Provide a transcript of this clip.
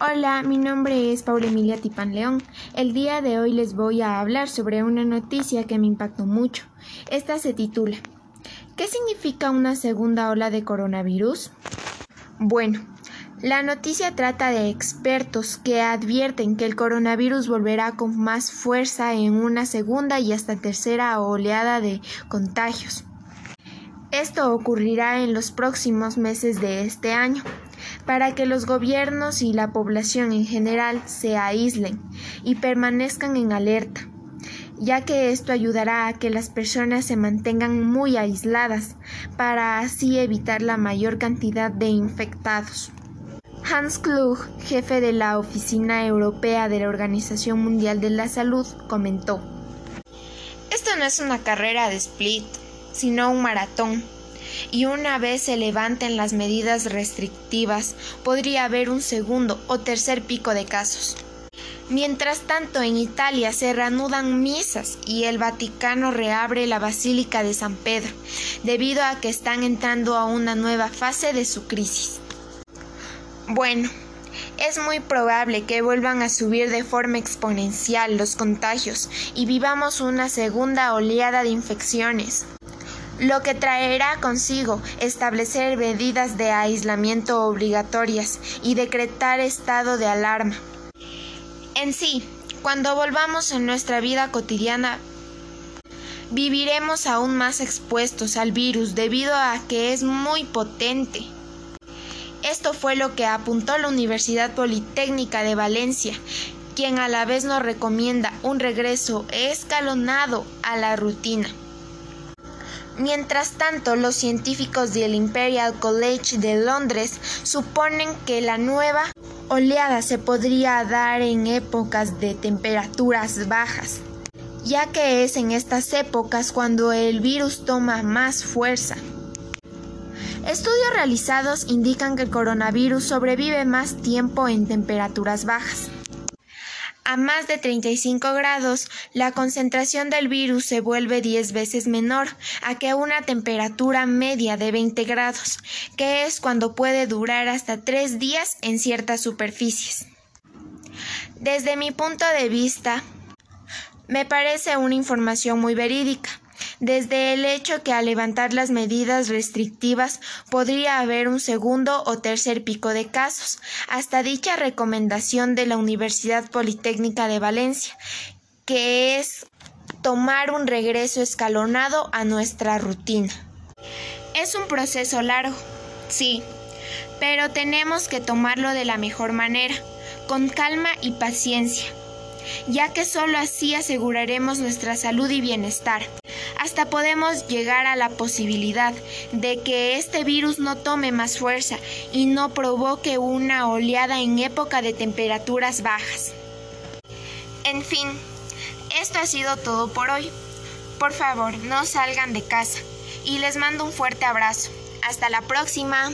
Hola, mi nombre es Paula Emilia Tipan León. El día de hoy les voy a hablar sobre una noticia que me impactó mucho. Esta se titula ¿Qué significa una segunda ola de coronavirus? Bueno, la noticia trata de expertos que advierten que el coronavirus volverá con más fuerza en una segunda y hasta tercera oleada de contagios. Esto ocurrirá en los próximos meses de este año para que los gobiernos y la población en general se aíslen y permanezcan en alerta, ya que esto ayudará a que las personas se mantengan muy aisladas para así evitar la mayor cantidad de infectados. Hans Klug, jefe de la Oficina Europea de la Organización Mundial de la Salud, comentó Esto no es una carrera de split, sino un maratón y una vez se levanten las medidas restrictivas, podría haber un segundo o tercer pico de casos. Mientras tanto, en Italia se reanudan misas y el Vaticano reabre la Basílica de San Pedro, debido a que están entrando a una nueva fase de su crisis. Bueno, es muy probable que vuelvan a subir de forma exponencial los contagios y vivamos una segunda oleada de infecciones lo que traerá consigo establecer medidas de aislamiento obligatorias y decretar estado de alarma. En sí, cuando volvamos en nuestra vida cotidiana, viviremos aún más expuestos al virus debido a que es muy potente. Esto fue lo que apuntó la Universidad Politécnica de Valencia, quien a la vez nos recomienda un regreso escalonado a la rutina. Mientras tanto, los científicos del Imperial College de Londres suponen que la nueva oleada se podría dar en épocas de temperaturas bajas, ya que es en estas épocas cuando el virus toma más fuerza. Estudios realizados indican que el coronavirus sobrevive más tiempo en temperaturas bajas. A más de 35 grados, la concentración del virus se vuelve 10 veces menor a que una temperatura media de 20 grados, que es cuando puede durar hasta 3 días en ciertas superficies. Desde mi punto de vista, me parece una información muy verídica desde el hecho que al levantar las medidas restrictivas podría haber un segundo o tercer pico de casos, hasta dicha recomendación de la Universidad Politécnica de Valencia, que es tomar un regreso escalonado a nuestra rutina. Es un proceso largo, sí, pero tenemos que tomarlo de la mejor manera, con calma y paciencia, ya que solo así aseguraremos nuestra salud y bienestar hasta podemos llegar a la posibilidad de que este virus no tome más fuerza y no provoque una oleada en época de temperaturas bajas. En fin, esto ha sido todo por hoy. Por favor, no salgan de casa y les mando un fuerte abrazo. Hasta la próxima.